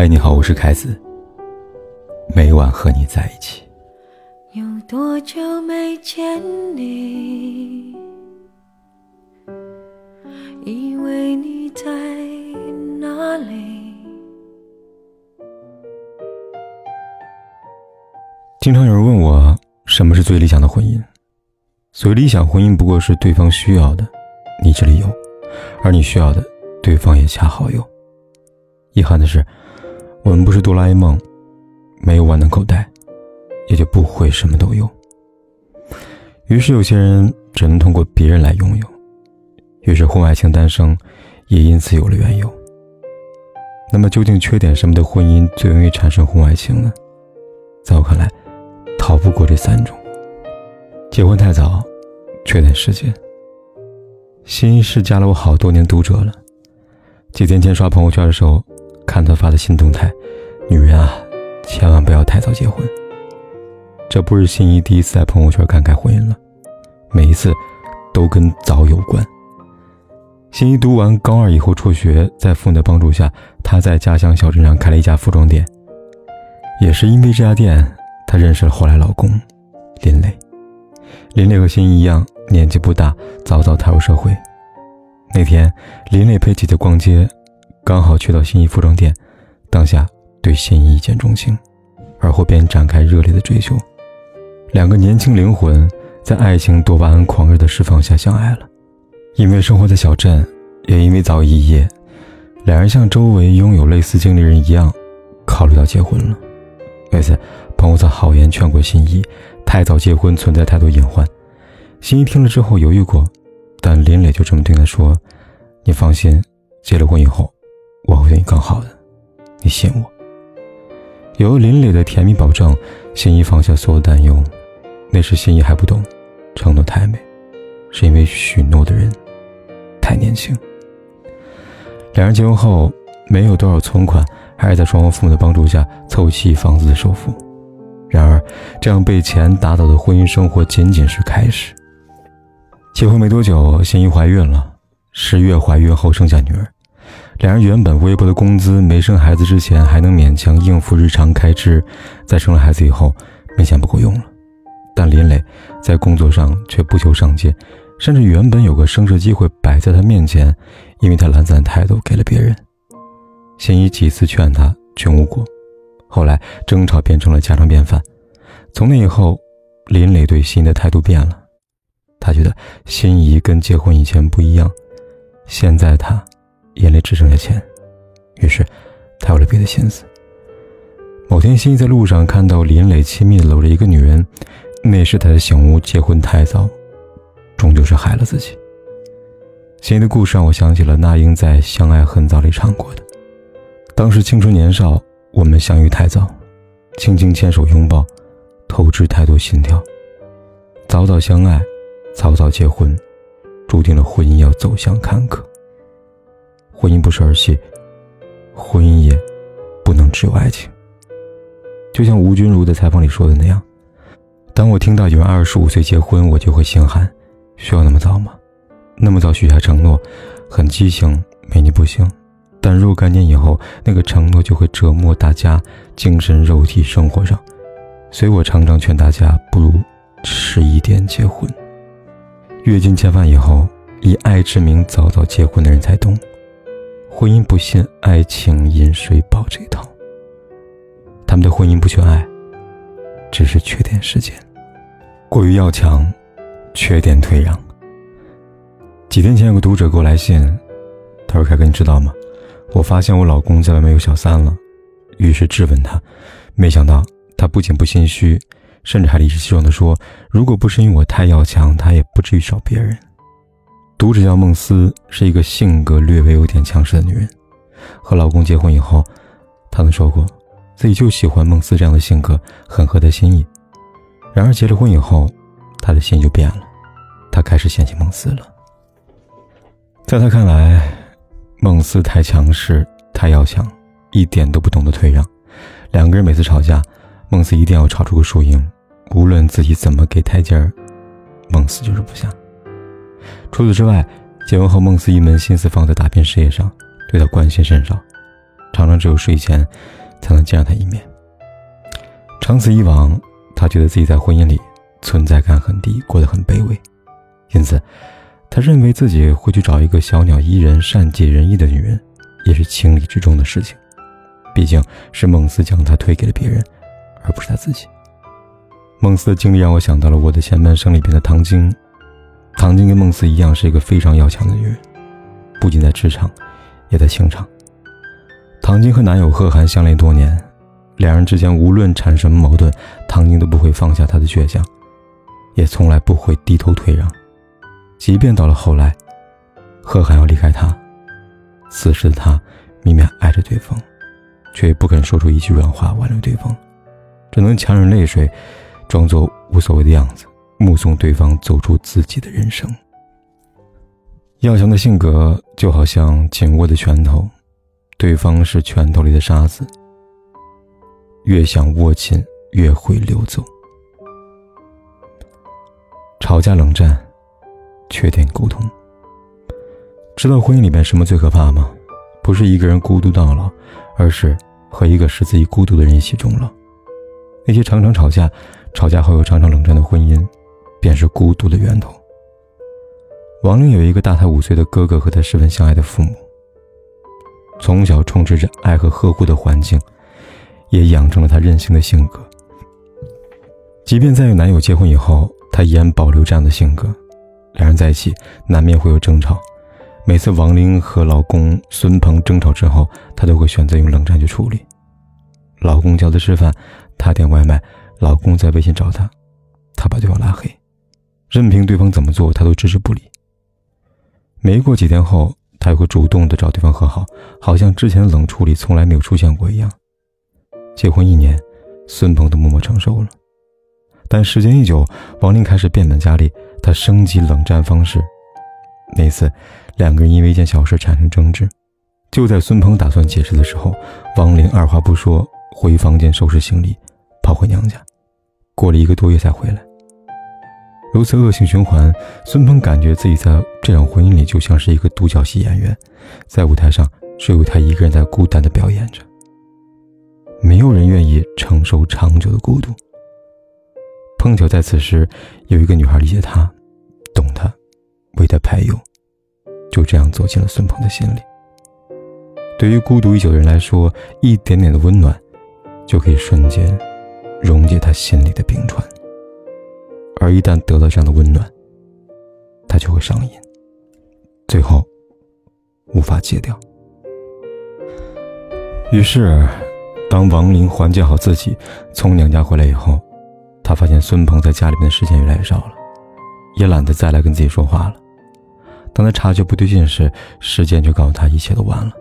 嗨，你好，我是凯子。每晚和你在一起。有多久没见你？以为你在哪里？经常有人问我，什么是最理想的婚姻？所谓理想婚姻，不过是对方需要的，你这里有；而你需要的，对方也恰好有。遗憾的是。我们不是哆啦 A 梦，没有万能口袋，也就不会什么都有。于是有些人只能通过别人来拥有，于是婚外情诞生，也因此有了缘由。那么究竟缺点什么的婚姻最容易产生婚外情呢？在我看来，逃不过这三种：结婚太早，缺点时间。新一是加了我好多年读者了，几天前刷朋友圈的时候。看他发的新动态，女人啊，千万不要太早结婚。这不是心仪第一次在朋友圈感慨婚姻了，每一次都跟早有关。心仪读完高二以后辍学，在父母的帮助下，她在家乡小镇上开了一家服装店。也是因为这家店，她认识了后来老公林磊。林磊和心仪一样，年纪不大，早早踏入社会。那天，林磊陪姐姐逛街。刚好去到心仪服装店，当下对心仪一见钟情，而后便展开热烈的追求。两个年轻灵魂在爱情多巴胺狂热的释放下相爱了。因为生活在小镇，也因为早已一夜，两人像周围拥有类似经历人一样，考虑到结婚了。为此，朋友曾好言劝过心仪，太早结婚存在太多隐患。心仪听了之后犹豫过，但林磊就这么对他说：“你放心，结了婚以后。”我会对你更好的，你信我。有了林磊的甜蜜保证，心怡放下所有担忧。那时心怡还不懂，承诺太美，是因为许诺的人太年轻。两人结婚后没有多少存款，还是在双方父母的帮助下凑齐房子的首付。然而，这样被钱打倒的婚姻生活仅仅是开始。结婚没多久，心怡怀孕了，十月怀孕后生下女儿。两人原本微薄的工资，没生孩子之前还能勉强应付日常开支，在生了孩子以后，明显不够用了。但林磊在工作上却不求上进，甚至原本有个升职机会摆在他面前，因为他懒散态度给了别人。心怡几次劝他，均无果。后来争吵变成了家常便饭。从那以后，林磊对心怡的态度变了，他觉得心仪跟结婚以前不一样，现在他。眼里只剩下钱，于是他有了别的心思。某天，心怡在路上看到林磊亲密的搂着一个女人，那时他的醒悟：结婚太早，终究是害了自己。心怡的故事让我想起了那英在《相爱很早》里唱过的：“当时青春年少，我们相遇太早，轻轻牵手拥抱，透支太多心跳。早早相爱，早早结婚，注定了婚姻要走向坎坷。”婚姻不是儿戏，婚姻也不能只有爱情。就像吴君如在采访里说的那样：“当我听到有人二十五岁结婚，我就会心寒。需要那么早吗？那么早许下承诺，很畸形，没你不行。但若干年以后，那个承诺就会折磨大家精神、肉体、生活上。所以我常常劝大家，不如迟一点结婚。阅尽千帆以后，以爱之名早早结婚的人才懂。”婚姻不信爱情饮水饱这一套，他们的婚姻不缺爱，只是缺点时间。过于要强，缺点退让。几天前有个读者给我来信，他说：“凯哥，你知道吗？我发现我老公在外面有小三了。”于是质问他，没想到他不仅不心虚，甚至还理直气壮地说：“如果不是因为我太要强，他也不至于找别人。”读者叫孟思，是一个性格略微有点强势的女人。和老公结婚以后，她曾说过，自己就喜欢孟思这样的性格，很合她心意。然而结了婚以后，她的心就变了，她开始嫌弃孟思了。在她看来，孟思太强势，太要强，一点都不懂得退让。两个人每次吵架，孟思一定要吵出个输赢，无论自己怎么给台阶儿，孟思就是不下。除此之外，结婚后孟思一门心思放在打拼事业上，对他关心甚少。常常只有睡前才能见上他一面。长此以往，他觉得自己在婚姻里存在感很低，过得很卑微，因此，他认为自己会去找一个小鸟依人、善解人意的女人，也是情理之中的事情。毕竟是孟思将他推给了别人，而不是他自己。孟思的经历让我想到了《我的前半生》里边的唐晶。唐晶跟孟思一样，是一个非常要强的女人，不仅在职场，也在情场。唐晶和男友贺涵相恋多年，两人之间无论产生什么矛盾，唐晶都不会放下她的倔强，也从来不会低头退让。即便到了后来，贺涵要离开她，此时的她明明爱着对方，却也不肯说出一句软话挽留对方，只能强忍泪水，装作无所谓的样子。目送对方走出自己的人生。要强的性格就好像紧握的拳头，对方是拳头里的沙子，越想握紧越会溜走。吵架冷战，缺点沟通。知道婚姻里面什么最可怕吗？不是一个人孤独到老，而是和一个使自己孤独的人一起终老。那些常常吵架，吵架后又常常冷战的婚姻。便是孤独的源头。王玲有一个大他五岁的哥哥，和他十分相爱的父母。从小充斥着爱和呵护的环境，也养成了他任性的性格。即便在与男友结婚以后，她依然保留这样的性格。两人在一起难免会有争吵，每次王玲和老公孙鹏争吵之后，她都会选择用冷战去处理。老公叫她吃饭，她点外卖；老公在微信找她，她把对方拉黑。任凭对方怎么做，他都置之不理。没过几天后，他又会主动的找对方和好，好像之前冷处理从来没有出现过一样。结婚一年，孙鹏都默默承受了。但时间一久，王玲开始变本加厉，她升级冷战方式。那次，两个人因为一件小事产生争执，就在孙鹏打算解释的时候，王玲二话不说回房间收拾行李，跑回娘家。过了一个多月才回来。如此恶性循环，孙鹏感觉自己在这场婚姻里就像是一个独角戏演员，在舞台上只有他一个人在孤单的表演着。没有人愿意承受长久的孤独。碰巧在此时，有一个女孩理解他，懂他，为他排忧，就这样走进了孙鹏的心里。对于孤独已久的人来说，一点点的温暖，就可以瞬间溶解他心里的冰川。而一旦得到这样的温暖，他就会上瘾，最后无法戒掉。于是，当王林缓解好自己，从娘家回来以后，他发现孙鹏在家里面的时间越来越少了，也懒得再来跟自己说话了。当他察觉不对劲时，时间就告诉他一切都晚了。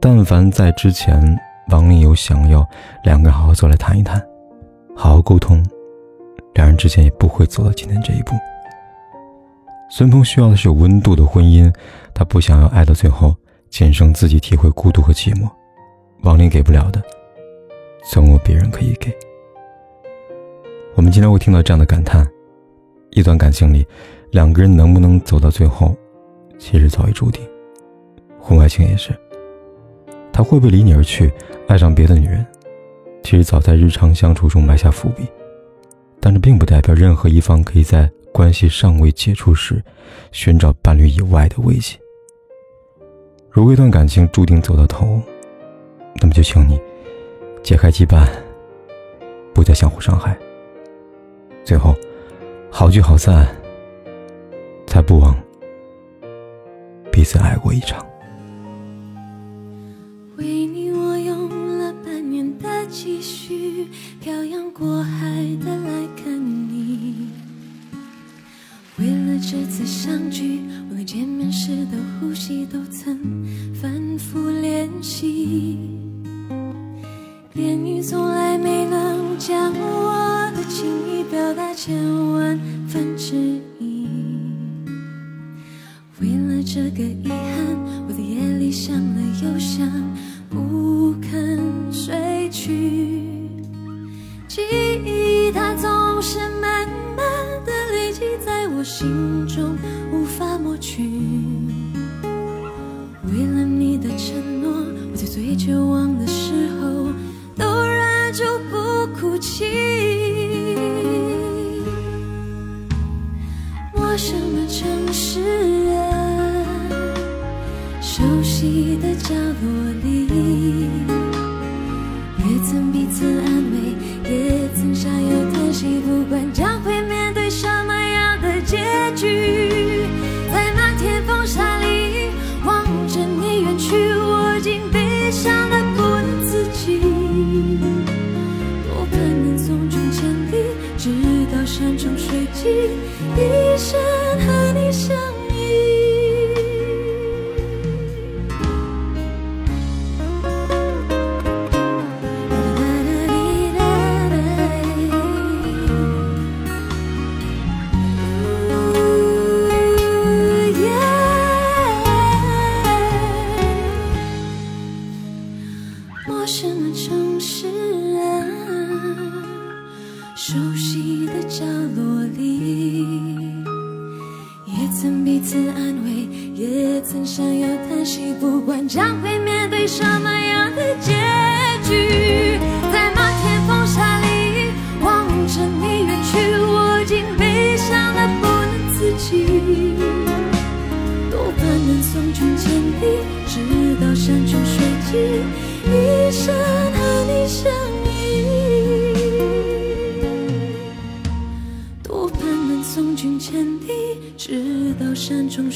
但凡在之前，王林有想要两个好好坐来谈一谈，好好沟通。两人之间也不会走到今天这一步。孙鹏需要的是有温度的婚姻，他不想要爱到最后，仅剩自己体会孤独和寂寞。王林给不了的，总有别人可以给。我们经常会听到这样的感叹：一段感情里，两个人能不能走到最后，其实早已注定。婚外情也是，他会不会离你而去，爱上别的女人，其实早在日常相处中埋下伏笔。但这并不代表任何一方可以在关系尚未解除时寻找伴侣以外的慰藉。如果一段感情注定走到头，那么就请你解开羁绊，不再相互伤害。最后，好聚好散，才不枉彼此爱过一场。漂洋过海的来看你，为了。这次相聚，我连见面时的呼吸都曾反复练习。心中无法抹去。为了你的承诺我在最绝望的一生和你相依。陌生的城市啊，熟悉的角落里，也曾彼此安慰，也曾想要叹息，不管将会面对什么样的结局，